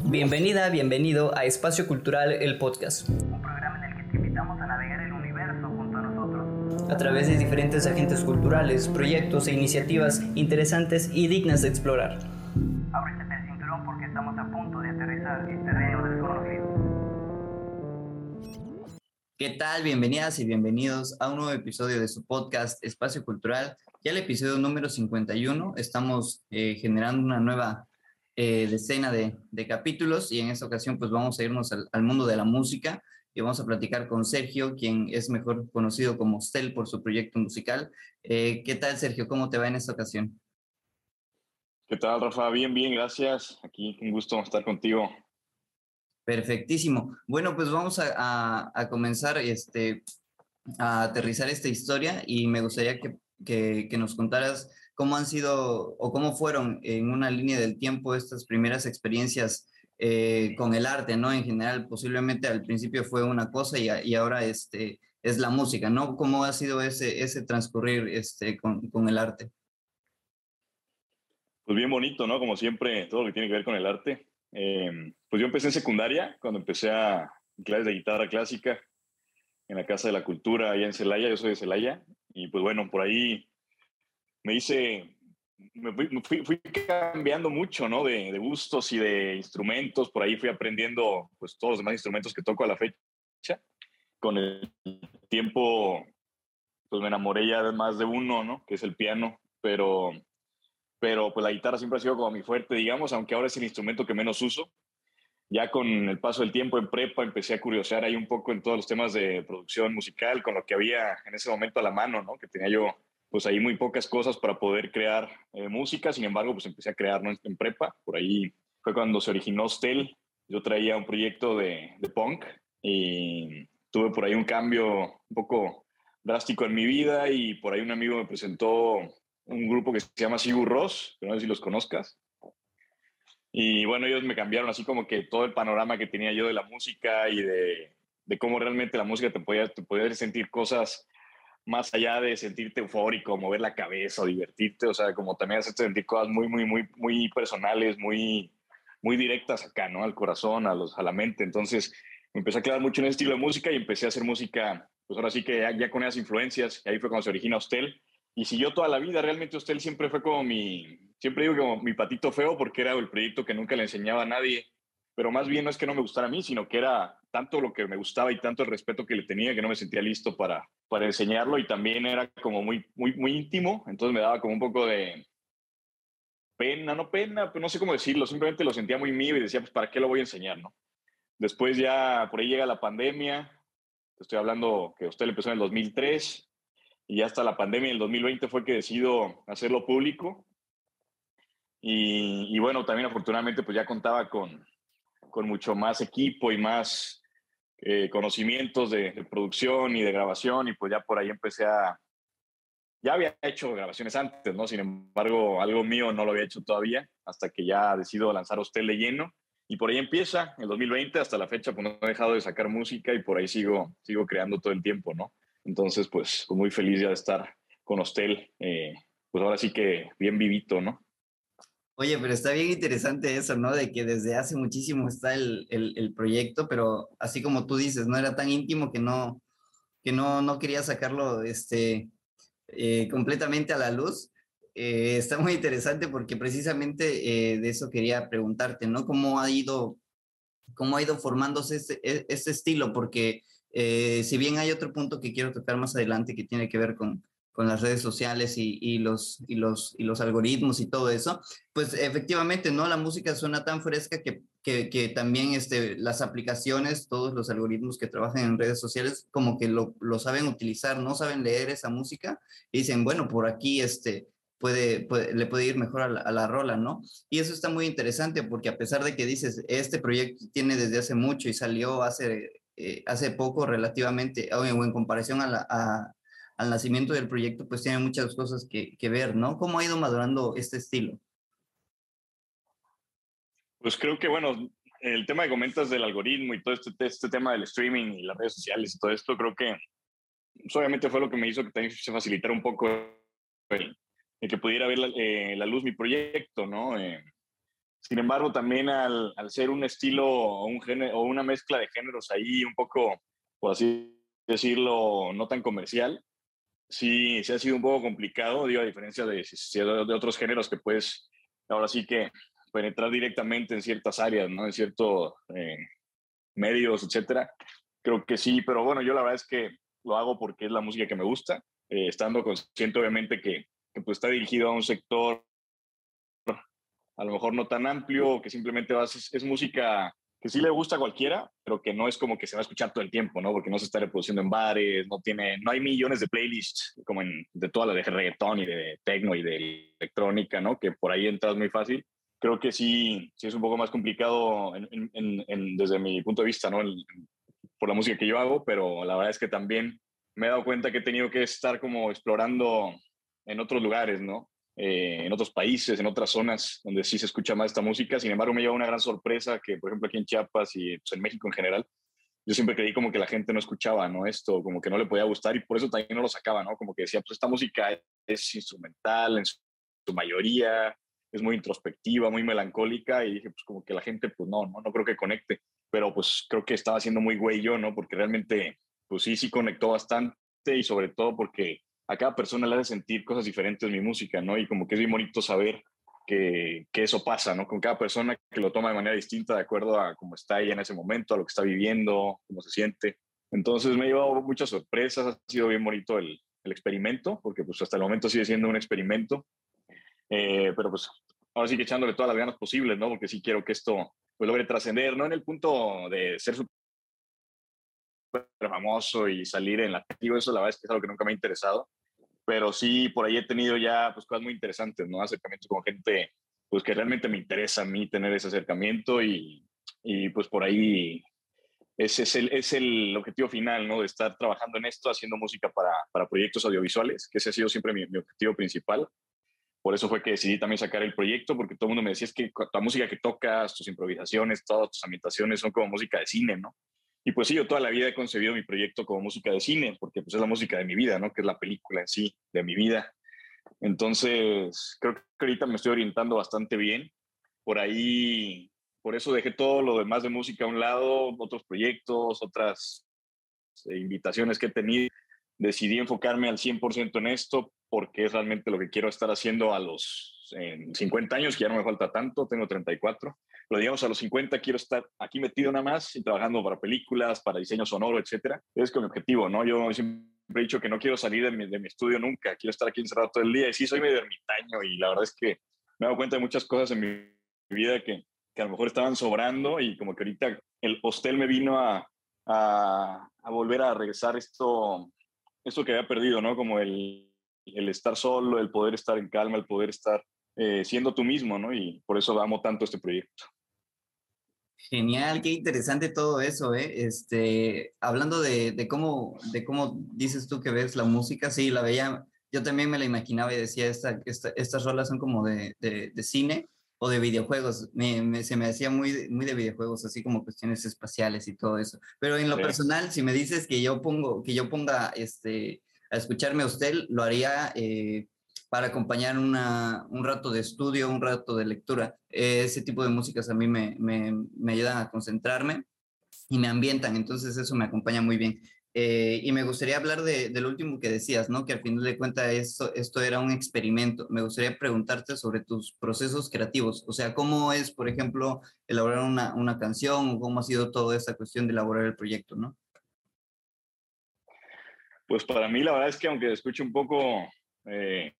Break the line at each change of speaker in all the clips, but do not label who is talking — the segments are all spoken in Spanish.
Bienvenida, bienvenido a Espacio Cultural, el podcast.
Un programa en el que te invitamos a navegar el universo junto a nosotros.
A través de diferentes agentes culturales, proyectos e iniciativas interesantes y dignas de explorar.
Ábrete el cinturón porque estamos a punto de aterrizar en terreno desconocido.
¿Qué tal? Bienvenidas y bienvenidos a un nuevo episodio de su podcast Espacio Cultural. Ya el episodio número 51. Estamos eh, generando una nueva eh, decena de, de, capítulos y en esta ocasión pues vamos a irnos al, al, mundo de la música y vamos a platicar con Sergio, quien es mejor conocido como Stel por su proyecto musical. Eh, ¿Qué tal Sergio? ¿Cómo te va en esta ocasión?
¿Qué tal Rafa? Bien, bien, gracias. Aquí un gusto estar contigo.
Perfectísimo. Bueno, pues vamos a, a, a comenzar este, a aterrizar esta historia y me gustaría que, que, que nos contaras cómo han sido o cómo fueron en una línea del tiempo estas primeras experiencias eh, con el arte, ¿no? En general, posiblemente al principio fue una cosa y, y, ahora este, es la música, ¿no? ¿Cómo ha sido ese, ese transcurrir este, con, con el arte?
Pues bien bonito, ¿no? Como siempre, todo lo que tiene que ver con el arte. Eh, pues yo empecé en secundaria, cuando empecé a clases de guitarra clásica en la Casa de la Cultura allá en Celaya, yo soy de Celaya, y pues bueno, por ahí me hice, me fui, fui, fui cambiando mucho, ¿no? De, de, gustos y de instrumentos, por ahí fui aprendiendo pues todos los demás instrumentos que toco a la fecha. Con el tiempo, pues me enamoré ya más de uno, ¿no? Que es el piano, pero, pero pues la guitarra siempre ha sido como mi fuerte, digamos, aunque ahora es el instrumento que menos uso. Ya con el paso del tiempo en prepa empecé a curiosear ahí un poco en todos los temas de producción musical, con lo que había en ese momento a la mano, ¿no? Que tenía yo pues ahí muy pocas cosas para poder crear eh, música, sin embargo, pues empecé a crear en prepa, por ahí fue cuando se originó Stel, yo traía un proyecto de, de, punk y tuve por ahí un cambio un poco drástico en mi vida y por ahí un amigo me presentó un grupo que se llama Sigur Ross, no sé si los conozcas. Y bueno, ellos me cambiaron así como que todo el panorama que tenía yo de la música y de, de cómo realmente la música te podía, te podía sentir cosas más allá de sentirte eufórico, mover la cabeza o divertirte, o sea, como también hacerte sentir cosas muy, muy, muy, muy personales, muy, muy directas acá, ¿no? Al corazón, a, los, a la mente. Entonces, me empecé a clavar mucho en ese estilo de música y empecé a hacer música, pues ahora sí que ya, ya con esas influencias, y ahí fue cuando se origina Hostel. Y siguió toda la vida, realmente Hostel siempre fue como mi, siempre digo como mi patito feo porque era el proyecto que nunca le enseñaba a nadie, pero más bien no es que no me gustara a mí, sino que era tanto lo que me gustaba y tanto el respeto que le tenía que no me sentía listo para, para enseñarlo y también era como muy, muy, muy íntimo, entonces me daba como un poco de pena, no pena, pero no sé cómo decirlo, simplemente lo sentía muy mío y decía, pues, ¿para qué lo voy a enseñar, no? Después ya por ahí llega la pandemia, estoy hablando que usted le empezó en el 2003 y ya hasta la pandemia en el 2020 fue que decido hacerlo público y, y bueno, también afortunadamente pues ya contaba con, con mucho más equipo y más eh, conocimientos de, producción y de grabación y pues ya por ahí empecé a... Ya había hecho grabaciones antes, ¿no? Sin embargo, algo mío no lo había hecho todavía hasta que ya decido lanzar a usted de lleno. Y por ahí empieza, el 2020 hasta la fecha, pues no he dejado de sacar música y por ahí sigo, sigo creando todo el tiempo, ¿no? Entonces, pues, pues muy feliz ya de estar con Hostel, eh, pues ahora sí que bien vivito, ¿no?
Oye, pero está bien interesante eso, ¿no? De que desde hace muchísimo está el, el, el, proyecto, pero así como tú dices, no era tan íntimo que no, que no, no quería sacarlo este, eh, completamente a la luz. Eh, está muy interesante porque precisamente eh, de eso quería preguntarte, ¿no? ¿Cómo ha ido, cómo ha ido formándose este, este estilo? Porque eh, si bien hay otro punto que quiero tocar más adelante que tiene que ver con, con las redes sociales y, y, los, y, los, y los algoritmos y todo eso, pues efectivamente, ¿no? La música suena tan fresca que, que, que, también este, las aplicaciones, todos los algoritmos que trabajan en redes sociales, como que lo, lo saben utilizar, no saben leer esa música y dicen, bueno, por aquí este, puede, puede, le puede ir mejor a la, a la, rola, ¿no? Y eso está muy interesante porque a pesar de que dices, este proyecto tiene desde hace mucho y salió hace, eh, hace poco relativamente, o en, comparación a la... A, al nacimiento del proyecto, pues tiene muchas cosas que, ver, ¿no? ¿Cómo ha ido madurando este estilo?
Pues creo que, bueno, el tema que comentas del algoritmo y todo este, este tema del streaming y las redes sociales y todo esto, creo que pues, obviamente fue lo que me hizo que también se facilitara un poco el, que pudiera ver la, eh, la, luz mi proyecto, ¿no? Eh, Sin embargo, también al, al ser un estilo o, un género, o una mezcla de géneros ahí un poco, por así decirlo, no tan comercial, sí, sí ha sido un poco complicado, digo, a diferencia de, otros géneros que puedes, ahora sí que penetrar directamente en ciertas áreas, ¿no? En ciertos eh, medios, etcétera. Creo que sí, pero bueno, yo la verdad es que lo hago porque es la música que me gusta, eh, estando consciente obviamente que, que pues, está dirigido a un sector a lo mejor no tan amplio, que simplemente vas, es, música que sí le gusta a cualquiera, pero que no es como que se va a escuchar todo el tiempo, ¿no? Porque no se está reproduciendo en bares, no tiene, no hay millones de playlists como en, de toda la de reggaetón y de techno y de electrónica, ¿no? Que por ahí entras muy fácil. Creo que sí, sí es un poco más complicado desde mi punto de vista, ¿no? por la música que yo hago, pero la verdad es que también me he dado cuenta que he tenido que estar como explorando en otros lugares, ¿no? Eh, en otros países, en otras zonas donde sí se escucha más esta música. Sin embargo, me lleva una gran sorpresa que, por ejemplo, aquí en Chiapas y pues, en México en general, yo siempre creí como que la gente no escuchaba, ¿no? Esto, como que no le podía gustar y por eso también no lo sacaba, ¿no? Como que decía, pues esta música es instrumental en su, mayoría, es muy introspectiva, muy melancólica y dije, pues como que la gente, pues no, no, no creo que conecte, pero pues creo que estaba siendo muy güey yo, ¿no? Porque realmente, pues sí, sí conectó bastante y sobre todo porque a cada persona le hace sentir cosas diferentes mi música, ¿no? Y como que es muy bonito saber que, que, eso pasa, ¿no? Con cada persona que lo toma de manera distinta, de acuerdo a cómo está ella en ese momento, a lo que está viviendo, cómo se siente. Entonces me ha llevado muchas sorpresas, ha sido bien bonito el, el experimento, porque pues hasta el momento sigue siendo un experimento, eh, pero pues ahora sí que echándole todas las ganas posibles, ¿no? Porque sí quiero que esto pues, logre trascender, no en el punto de ser famoso y salir en la... Digo, eso la verdad es que es algo que nunca me ha interesado, pero sí, por ahí he tenido ya pues, cosas muy interesantes, ¿no? Acercamientos con gente pues que realmente me interesa a mí tener ese acercamiento y, y pues por ahí ese es el, es el objetivo final, ¿no? De estar trabajando en esto, haciendo música para, para proyectos audiovisuales, que ese ha sido siempre mi, mi, objetivo principal. Por eso fue que decidí también sacar el proyecto, porque todo el mundo me decía, es que la música que tocas, tus improvisaciones, todas tus ambientaciones son como música de cine, ¿no? Y pues sí, yo toda la vida he concebido mi proyecto como música de cine, porque pues es la música de mi vida, ¿no? Que es la película en sí, de mi vida. Entonces, creo que ahorita me estoy orientando bastante bien. Por ahí, por eso dejé todo lo demás de música a un lado, otros proyectos, otras eh, invitaciones que he tenido. Decidí enfocarme al 100% en esto porque es realmente lo que quiero estar haciendo a los 50 años, que ya no me falta tanto, tengo 34 pero digamos a los 50 quiero estar aquí metido nada más y trabajando para películas, para diseño sonoro, etcétera. Es con mi objetivo, ¿no? Yo siempre he dicho que no quiero salir de mi, de mi estudio nunca, quiero estar aquí encerrado todo el día y sí soy medio ermitaño y la verdad es que me he dado cuenta de muchas cosas en mi vida que, que a lo mejor estaban sobrando y como que ahorita el hostel me vino a, a, a volver a regresar esto, esto que había perdido, ¿no? Como el, el estar solo, el poder estar en calma, el poder estar eh, siendo tú mismo, ¿no? Y por eso amo tanto este proyecto.
Genial, qué interesante todo eso, ¿eh? Este, hablando de, de, cómo, de cómo dices tú que ves la música, sí, la veía, yo también me la imaginaba y decía, esta, esta estas rolas son como de, de, de cine o de videojuegos, me, se me hacía muy, muy de videojuegos, así como cuestiones espaciales y todo eso. Pero en lo sí. personal, si me dices que yo pongo, que yo ponga, este, a escucharme a usted, lo haría... Eh, para acompañar una, un rato de estudio, un rato de lectura. Ese tipo de músicas a mí me, me, me ayudan a concentrarme y me ambientan, entonces eso me acompaña muy bien. Eh, y me gustaría hablar de, del último que decías, ¿no? Que al final de cuentas esto, esto era un experimento. Me gustaría preguntarte sobre tus procesos creativos, o sea, ¿cómo es, por ejemplo, elaborar una, una canción o cómo ha sido toda esta cuestión de elaborar el proyecto, ¿no?
Pues para mí la verdad es que aunque escuche un poco eh,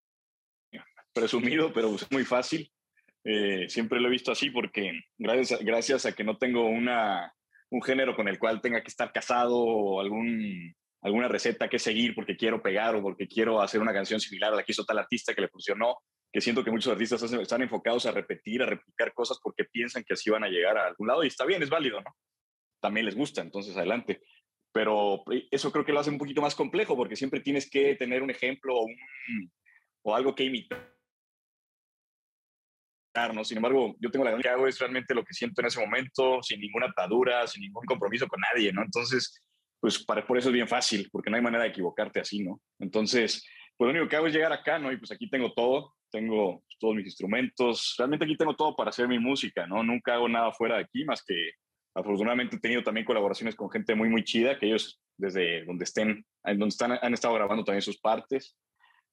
presumido, pero es muy fácil. Eh, siempre lo he visto así porque gracias a, gracias a que no tengo una, un género con el cual tenga que estar casado o algún, alguna receta que seguir porque quiero pegar o porque quiero hacer una canción similar a la que hizo tal artista que le funcionó, que siento que muchos artistas están enfocados a repetir, a replicar cosas porque piensan que así van a llegar a algún lado y está bien, es válido, ¿no? También les gusta, entonces adelante. Pero eso creo que lo hace un poquito más complejo porque siempre tienes que tener un ejemplo o, un, o algo que imitar ¿no? Sin embargo, yo tengo la que hago es realmente lo que siento en ese momento, sin ninguna atadura, sin ningún compromiso con nadie, ¿no? Entonces, pues para, por eso es bien fácil, porque no hay manera de equivocarte así, ¿no? Entonces, pues lo único que hago es llegar acá, ¿no? Y pues aquí tengo todo, tengo todos mis instrumentos. Realmente aquí tengo todo para hacer mi música, ¿no? Nunca hago nada fuera de aquí, más que afortunadamente he tenido también colaboraciones con gente muy, muy chida, que ellos desde donde estén, donde están, han estado grabando también sus partes.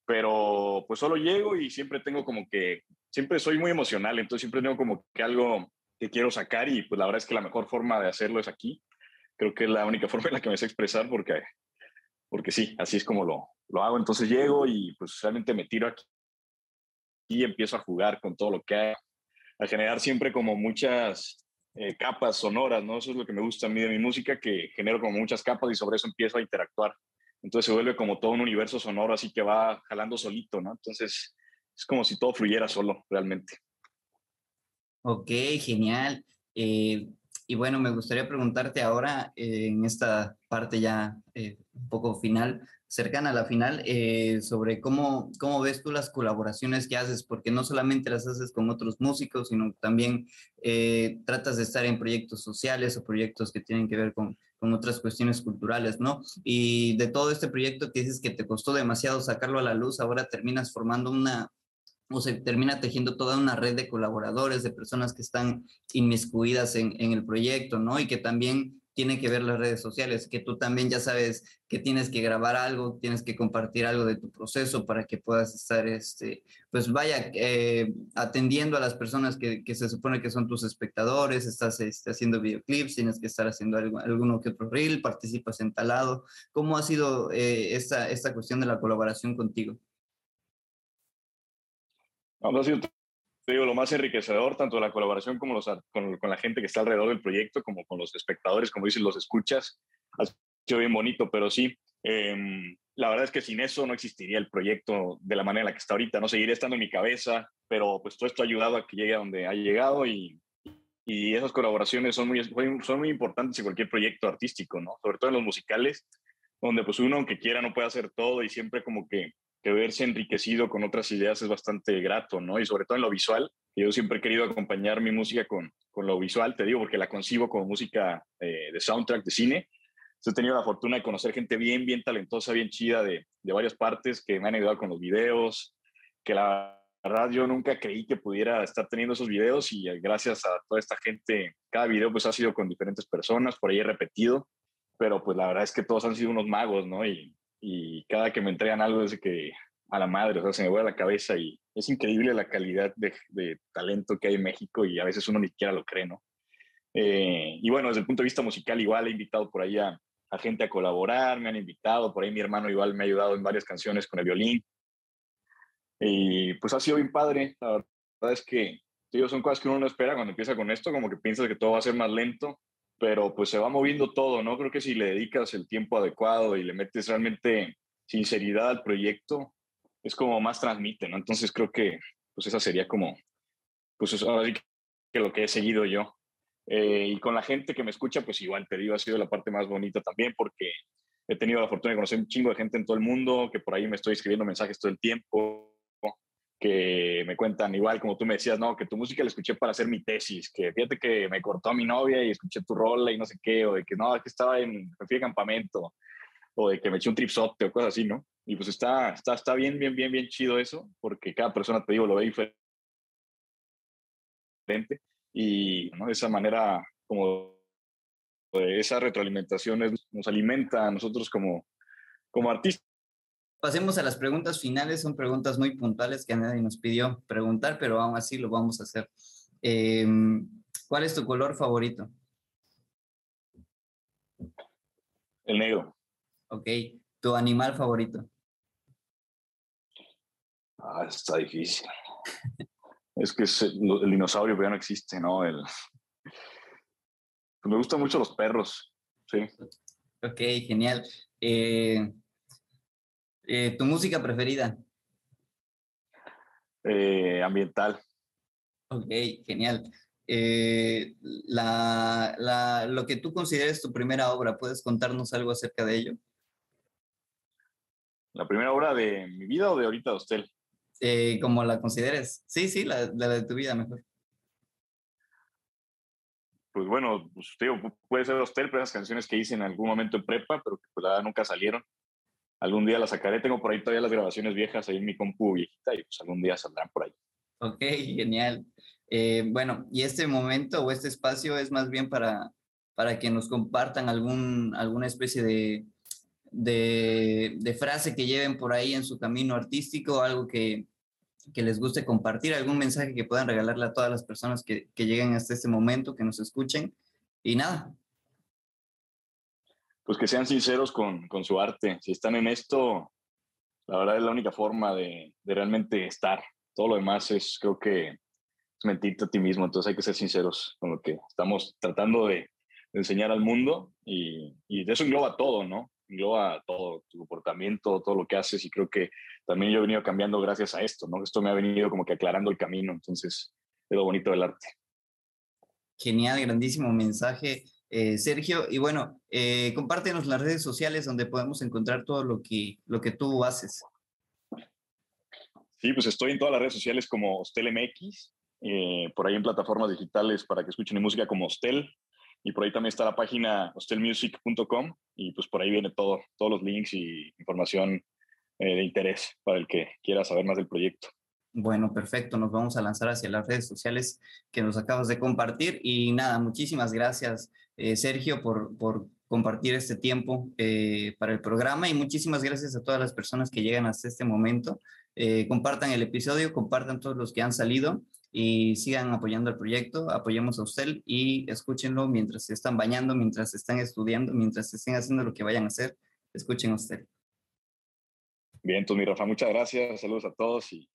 Pero pues solo llego y siempre tengo como que, siempre soy muy emocional, entonces siempre tengo como que algo que quiero sacar y pues la verdad es que la mejor forma de hacerlo es aquí. Creo que es la única forma en la que me sé expresar porque, porque sí, así es como lo, lo hago. Entonces llego y pues realmente me tiro aquí y empiezo a jugar con todo lo que hay, a generar siempre como muchas eh, capas sonoras, ¿no? Eso es lo que me gusta a mí de mi música, que genero como muchas capas y sobre eso empiezo a interactuar. Entonces se vuelve como todo un universo sonoro así que va jalando solito, ¿no? Entonces es como si todo fluyera solo, realmente.
Ok, genial. Eh, y bueno, me gustaría preguntarte ahora, eh, en esta parte ya un poco final, cercana a la final eh, sobre cómo, cómo ves tú las colaboraciones que haces, porque no solamente las haces con otros músicos, sino también eh, tratas de estar en proyectos sociales o proyectos que tienen que ver con, con otras cuestiones culturales, ¿no? Y de todo este proyecto que dices que te costó demasiado sacarlo a la luz, ahora terminas formando una, o se termina tejiendo toda una red de colaboradores, de personas que están inmiscuidas en, en el proyecto, ¿no? Y que también tiene que ver las redes sociales, que tú también ya sabes que tienes que grabar algo, tienes que compartir algo de tu proceso para que puedas estar, este, pues vaya, eh, atendiendo a las personas que, se supone que son tus espectadores, estás este, haciendo videoclips, tienes que estar haciendo algo, alguno que otro reel, participas en talado. ¿Cómo ha sido eh, esta, esta cuestión de la colaboración contigo?
No, ha sido digo, lo más enriquecedor, tanto la colaboración como los, con, con, la gente que está alrededor del proyecto, como con los espectadores, como dicen, los escuchas, ha sido bien bonito, pero sí, eh, la verdad es que sin eso no existiría el proyecto de la manera en la que está ahorita, no seguiría estando en mi cabeza, pero pues todo esto ha ayudado a que llegue a donde ha llegado y, y esas colaboraciones son muy, son muy importantes en cualquier proyecto artístico, ¿no? Sobre todo en los musicales, donde pues uno, aunque quiera, no puede hacer todo y siempre como que que verse enriquecido con otras ideas es bastante grato, ¿no? Y sobre todo en lo visual, yo siempre he querido acompañar mi música con, con lo visual, te digo, porque la concibo como música eh, de soundtrack de cine. he tenido la fortuna de conocer gente bien, bien talentosa, bien chida de, de varias partes que me han ayudado con los videos, que la verdad yo nunca creí que pudiera estar teniendo esos videos y gracias a toda esta gente, cada video pues ha sido con diferentes personas, por ahí he repetido, pero pues la verdad es que todos han sido unos magos, ¿no? Y, y cada que me entregan algo es que a la madre, o sea, se me vuelve la cabeza y es increíble la calidad de, de, talento que hay en México y a veces uno ni siquiera lo cree, ¿no? Eh, y bueno, desde el punto de vista musical igual he invitado por ahí a, a, gente a colaborar, me han invitado, por ahí mi hermano igual me ha ayudado en varias canciones con el violín. Y pues ha sido bien padre, la verdad es que digo, son cosas que uno no espera cuando empieza con esto, como que piensas que todo va a ser más lento pero pues se va moviendo todo, ¿no? Creo que si le dedicas el tiempo adecuado y le metes realmente sinceridad al proyecto, es como más transmite, ¿no? Entonces creo que pues esa sería como, pues eso que lo que he seguido yo. Eh, y con la gente que me escucha, pues igual te digo, ha sido la parte más bonita también porque he tenido la fortuna de conocer un chingo de gente en todo el mundo, que por ahí me estoy escribiendo mensajes todo el tiempo, que me cuentan igual como tú me decías, no, que tu música la escuché para hacer mi tesis, que fíjate que me cortó a mi novia y escuché tu rola y no sé qué, o de que no, que estaba en, me fui de campamento, o de que me eché un tripsote o cosas así, ¿no? Y pues está, está, está bien, bien, bien, bien chido eso, porque cada persona, te digo, lo ve diferente. Y ¿no? de esa manera, como esa retroalimentación nos alimenta a nosotros como, como artistas
Pasemos a las preguntas finales. Son preguntas muy puntuales que nadie nos pidió preguntar, pero aún así lo vamos a hacer. Eh, ¿Cuál es tu color favorito?
El negro.
Ok. ¿Tu animal favorito?
Ah, está difícil. es que es el, el, dinosaurio ya no existe, ¿no? El, pues me gustan mucho los perros, sí.
Ok, genial. Eh, eh, ¿Tu música preferida?
Eh, ambiental.
Ok, genial. Eh, la, la, lo que tú consideres tu primera obra, ¿puedes contarnos algo acerca de ello?
¿La primera obra de mi vida o de ahorita de Hostel?
Eh, como la consideres. Sí, sí, la, la, de tu vida mejor.
Pues bueno, pues, digo, puede ser Hostel, pero esas canciones que hice en algún momento en prepa, pero que pues, la nunca salieron. Algún día la sacaré. Tengo por ahí todavía las grabaciones viejas ahí en mi compu viejita y pues algún día saldrán por ahí.
Ok, genial. Eh, bueno, y este momento o este espacio es más bien para, para que nos compartan algún, alguna especie de, de, de frase que lleven por ahí en su camino artístico, algo que, que les guste compartir, algún mensaje que puedan regalarle a todas las personas que, que lleguen hasta este momento, que nos escuchen. Y nada.
Pues que sean sinceros con, con su arte. Si están en esto, la verdad es la única forma de, de realmente estar. Todo lo demás es, creo que, es mentirte a ti mismo. Entonces hay que ser sinceros con lo que estamos tratando de, de enseñar al mundo y, y eso engloba todo, ¿no? engloba todo tu comportamiento, todo lo que haces y creo que también yo he venido cambiando gracias a esto, ¿no? Esto me ha venido como que aclarando el camino, entonces es lo bonito del arte.
Genial, grandísimo mensaje, eh, Sergio. Y bueno, eh, compártenos las redes sociales donde podemos encontrar todo lo que, lo que tú haces.
Sí, pues estoy en todas las redes sociales como Hostel MX, eh, por ahí en plataformas digitales para que escuchen mi música como Hostel, y por ahí también está la página hostelmusic.com y pues por ahí viene todo, todos los links y información de interés para el que quiera saber más del proyecto.
Bueno, perfecto. Nos vamos a lanzar hacia las redes sociales que nos acabas de compartir. Y nada, muchísimas gracias, eh, Sergio, por, por compartir este tiempo eh, para el programa y muchísimas gracias a todas las personas que llegan hasta este momento. Eh, compartan el episodio, compartan todos los que han salido y sigan apoyando el proyecto, apoyemos a usted y escúchenlo mientras se están bañando, mientras están estudiando, mientras estén haciendo lo que vayan a hacer, escuchen a usted.
Bien, entonces mi Rafa, muchas gracias, saludos a todos y